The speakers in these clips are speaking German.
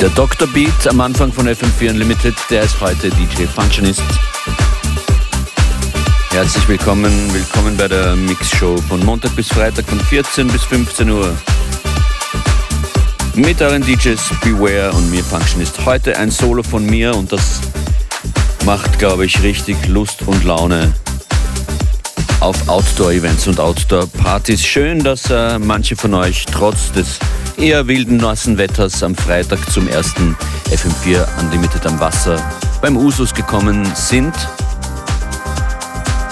Der Dr. Beat am Anfang von FM4 Unlimited, der ist heute DJ Functionist. Herzlich willkommen, willkommen bei der Mix-Show von Montag bis Freitag von 14 bis 15 Uhr. Mit euren DJs Beware und mir Functionist. Heute ein Solo von mir und das macht, glaube ich, richtig Lust und Laune auf Outdoor-Events und Outdoor-Partys. Schön, dass äh, manche von euch trotz des eher wilden, nassen Wetters am Freitag zum ersten FM4 Unlimited am Wasser beim Usus gekommen sind.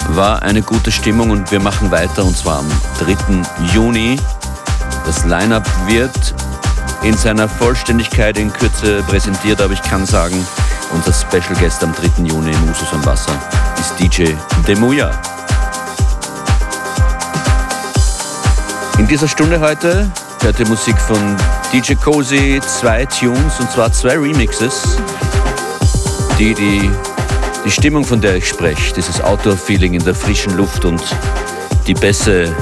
War eine gute Stimmung und wir machen weiter und zwar am 3. Juni. Das Line-Up wird in seiner Vollständigkeit in Kürze präsentiert, aber ich kann sagen, unser Special Guest am 3. Juni im Usus am Wasser ist DJ Demuya. In dieser Stunde heute hört ihr Musik von DJ Cozy, zwei Tunes und zwar zwei Remixes, die die, die Stimmung, von der ich spreche, dieses Outdoor-Feeling in der frischen Luft und die Bässe,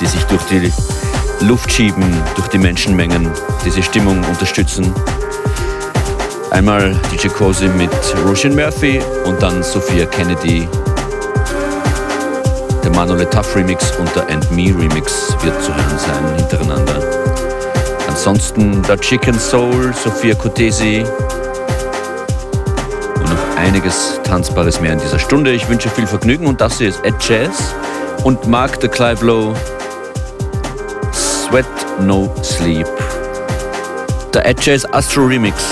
die sich durch die Luft schieben, durch die Menschenmengen, diese Stimmung unterstützen. Einmal DJ Cozy mit Roshan Murphy und dann Sophia Kennedy. Der Manuel Tough Remix und der And Me Remix wird zu hören sein hintereinander. Ansonsten der Chicken Soul, Sophia Kotesi und noch einiges Tanzbares mehr in dieser Stunde. Ich wünsche viel Vergnügen und das hier ist Ed Jazz und Mark the Clive Low Sweat No Sleep. Der Ed Jazz Astro Remix.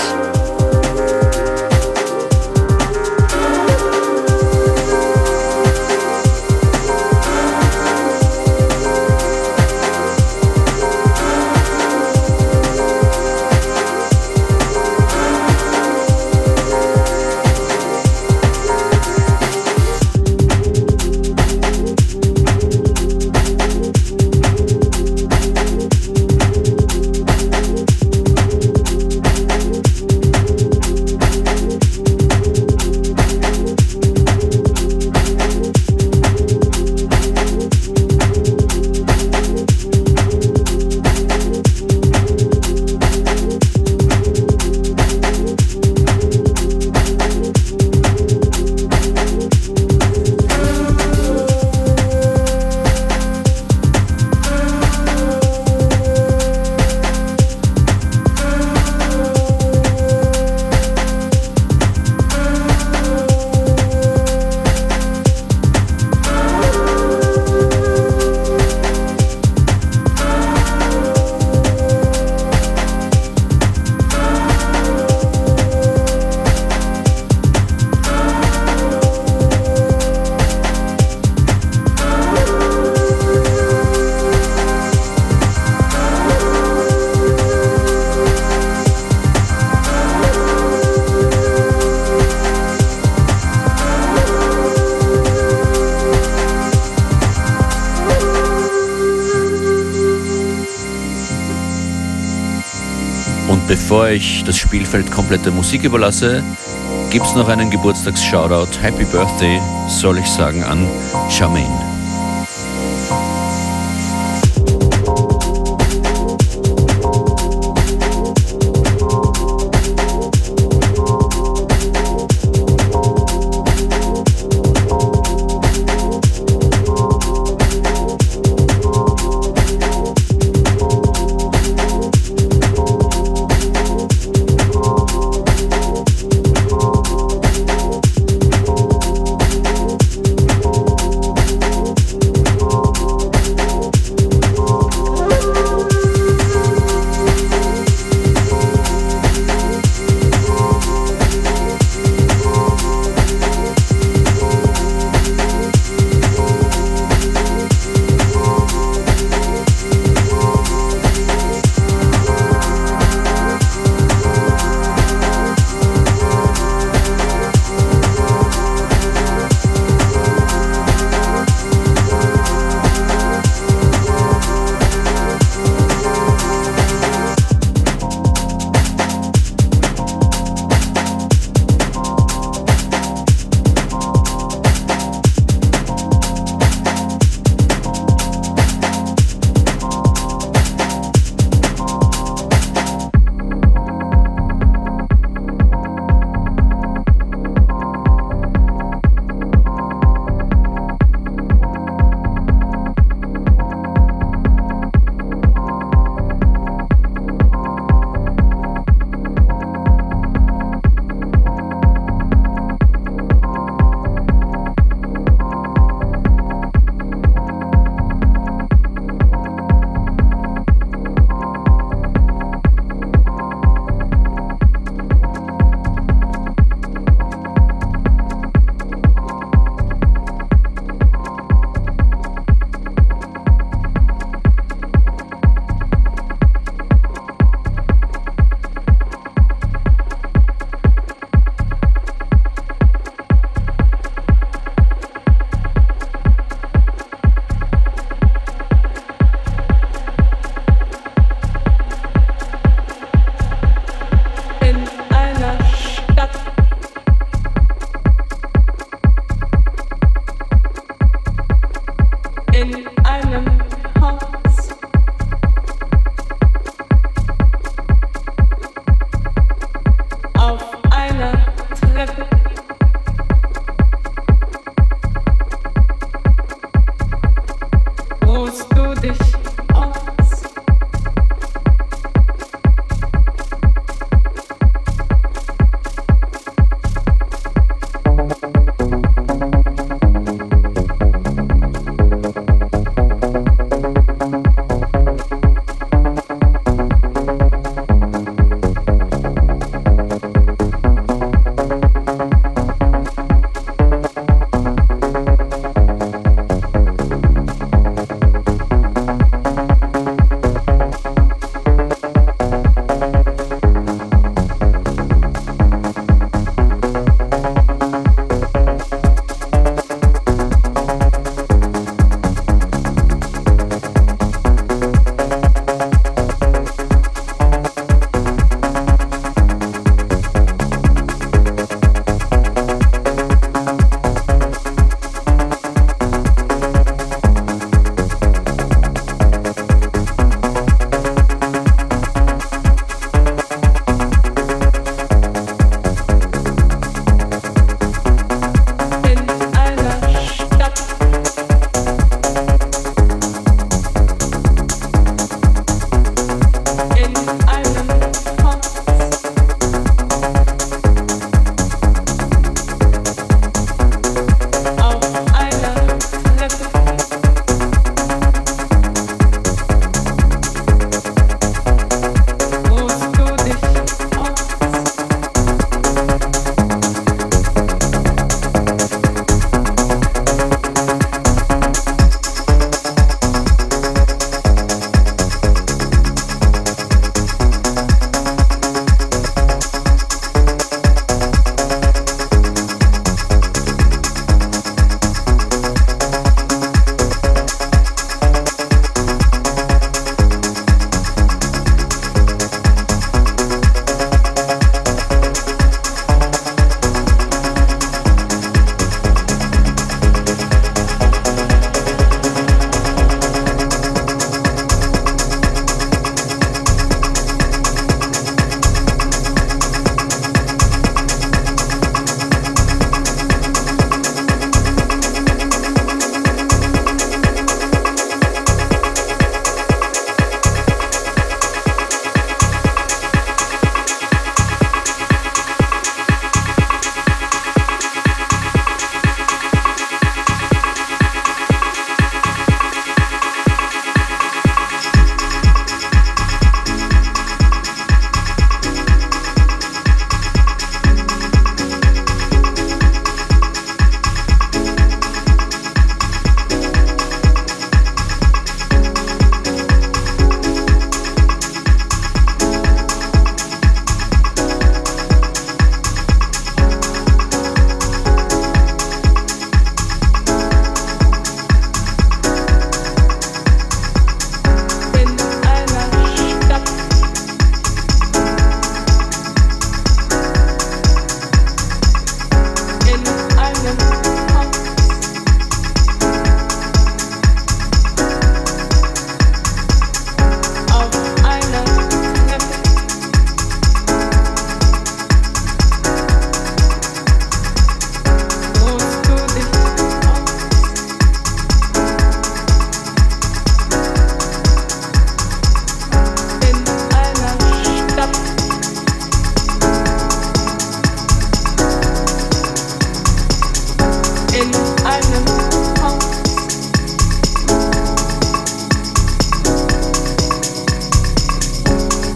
Bevor ich das Spielfeld komplett der Musik überlasse, gibt es noch einen Geburtstags-Shoutout. Happy Birthday, soll ich sagen, an Charmaine.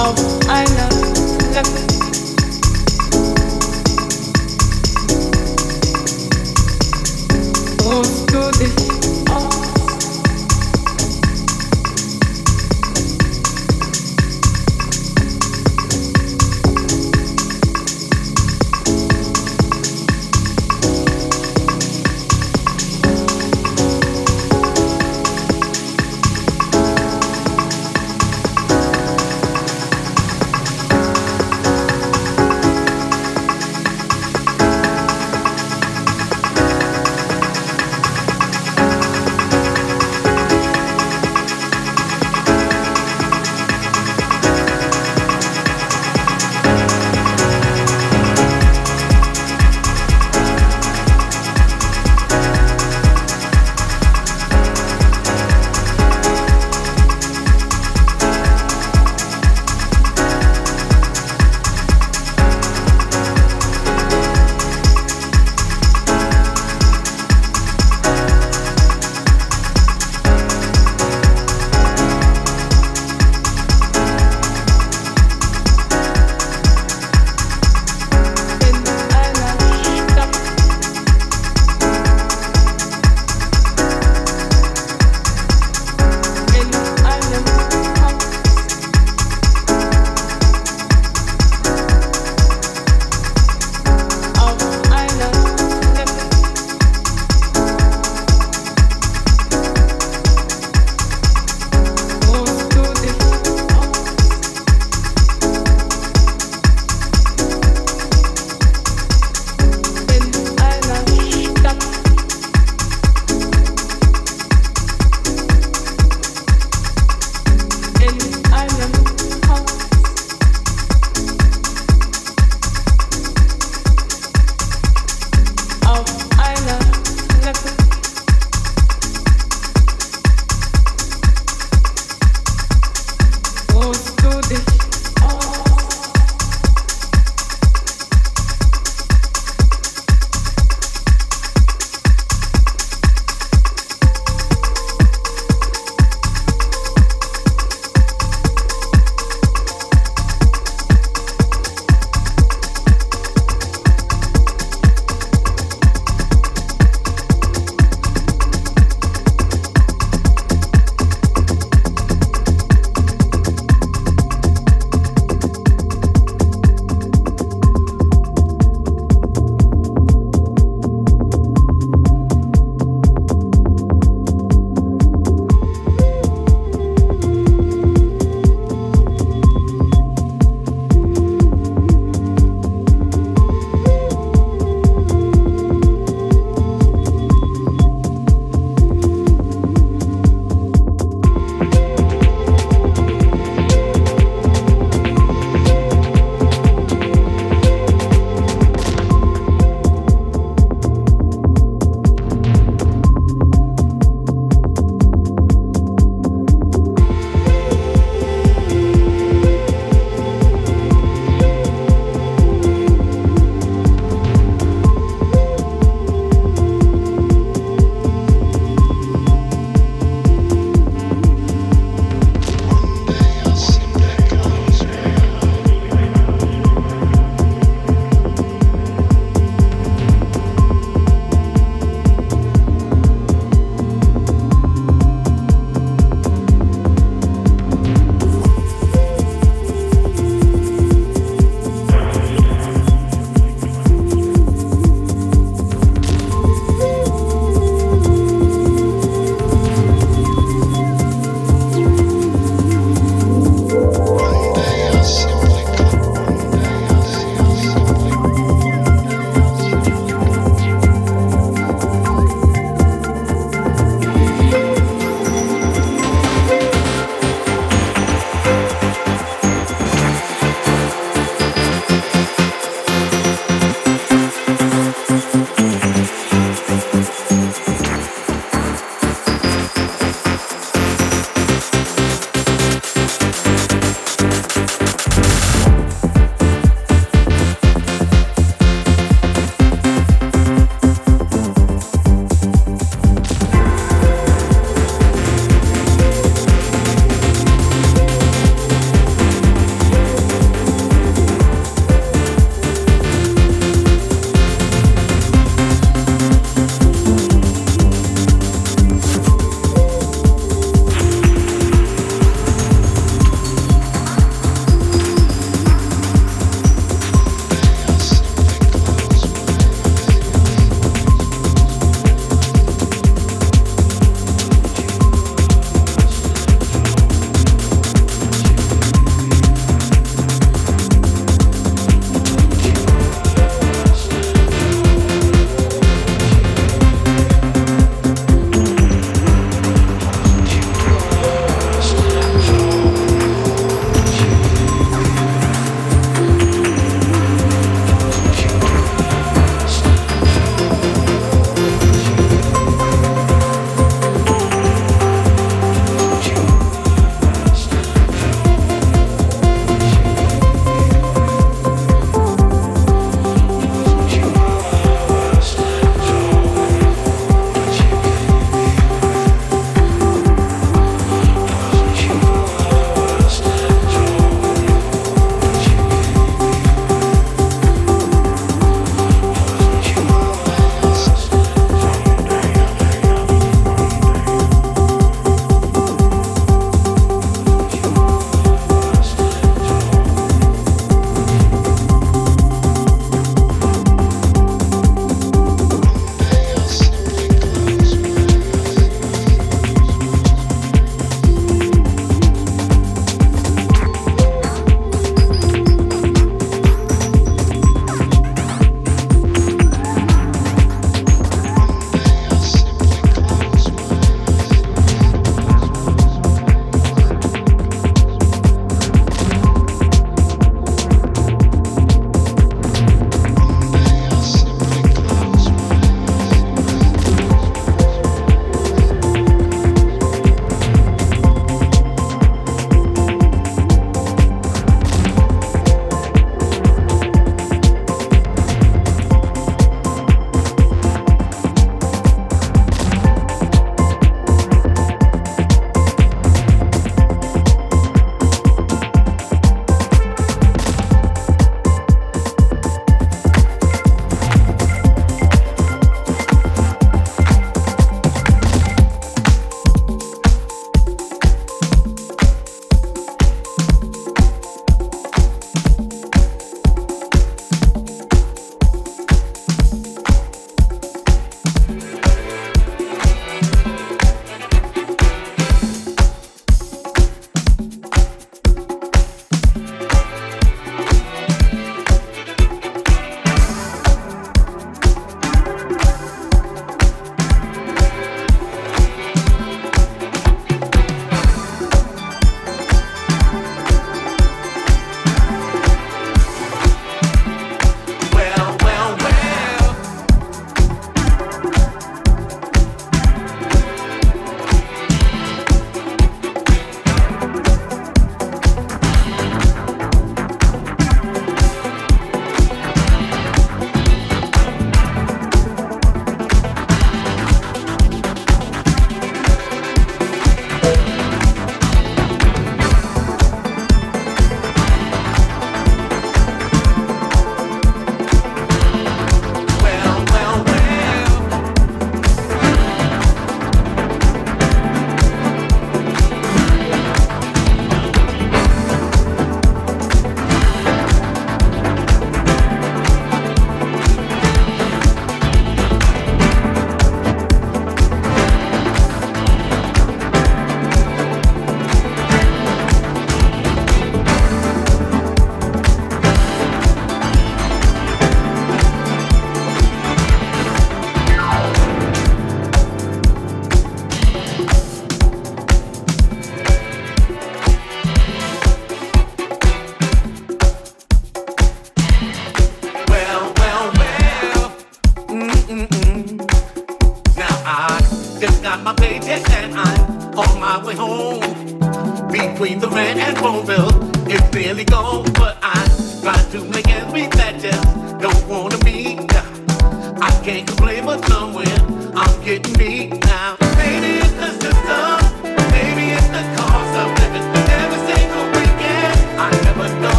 of know. Treppe.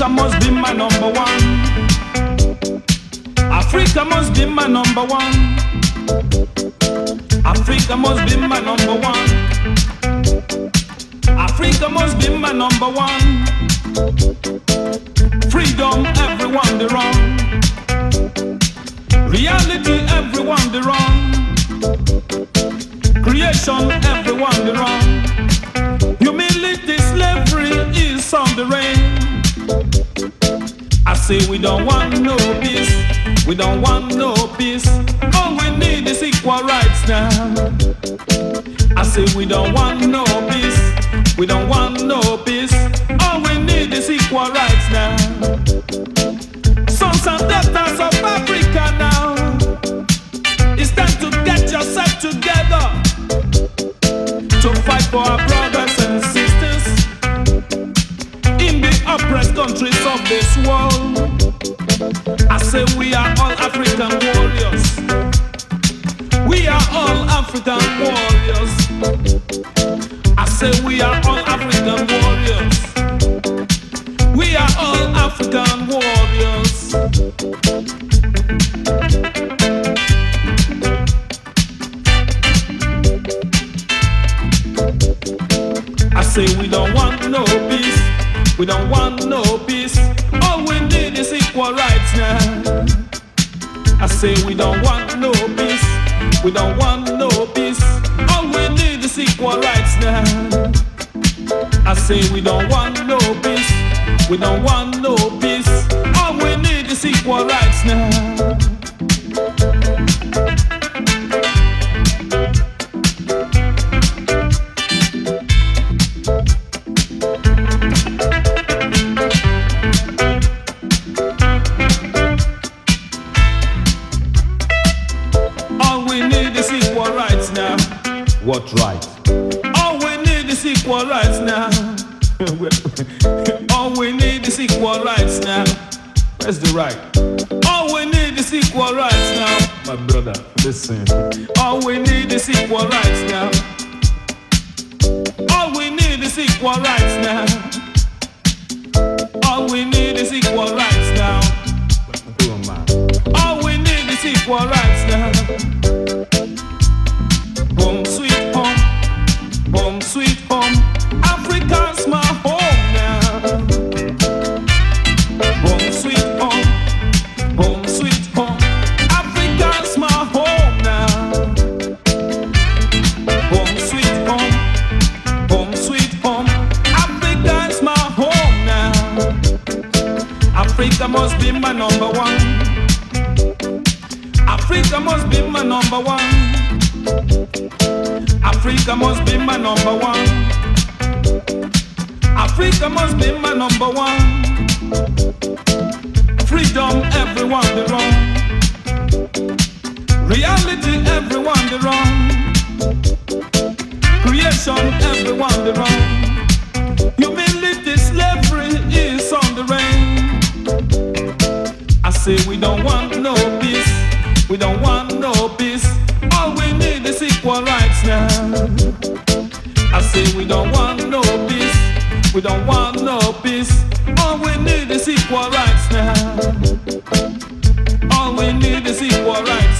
Africa must be my number one. Africa must be my number one. Africa must be my number one. Africa must be my number one. Freedom, everyone the wrong. Reality, everyone the wrong. Creation, everyone the wrong. Humility, slavery is on the rain. Say we don't want no peace. We don't want no peace. All we need is equal rights now. I say we don't want no peace. We don't want no peace. All we need is equal rights now. Sons and daughters of Africa now. It's time to get yourself together to fight for our brothers oppressed countries of this world. I say we are all African warriors. We are all African warriors. I say we are all African warriors. We are all African warriors. I say we don't want no peace. We don't want no peace. All we need is equal rights now. I say we don't want no peace. We don't want no peace. All we need is equal rights now. I say we don't want no peace. We don't want no peace. All we need is equal rights now. Say we don't want no peace. We don't want no peace. All we need is equal rights now. I say we don't want no peace. We don't want no peace. All we need is equal rights now. All we need is equal rights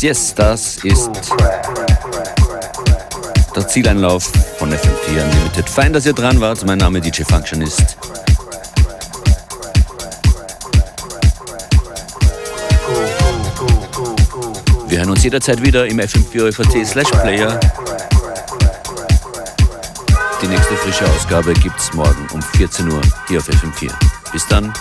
Yes, das ist der Zieleinlauf von FM4 Unlimited. Fein, dass ihr dran wart. Mein Name DJ Functionist. Wir hören uns jederzeit wieder im FM4 FAT slash Player. Die nächste frische Ausgabe gibt's morgen um 14 Uhr hier auf FM4. Bis dann.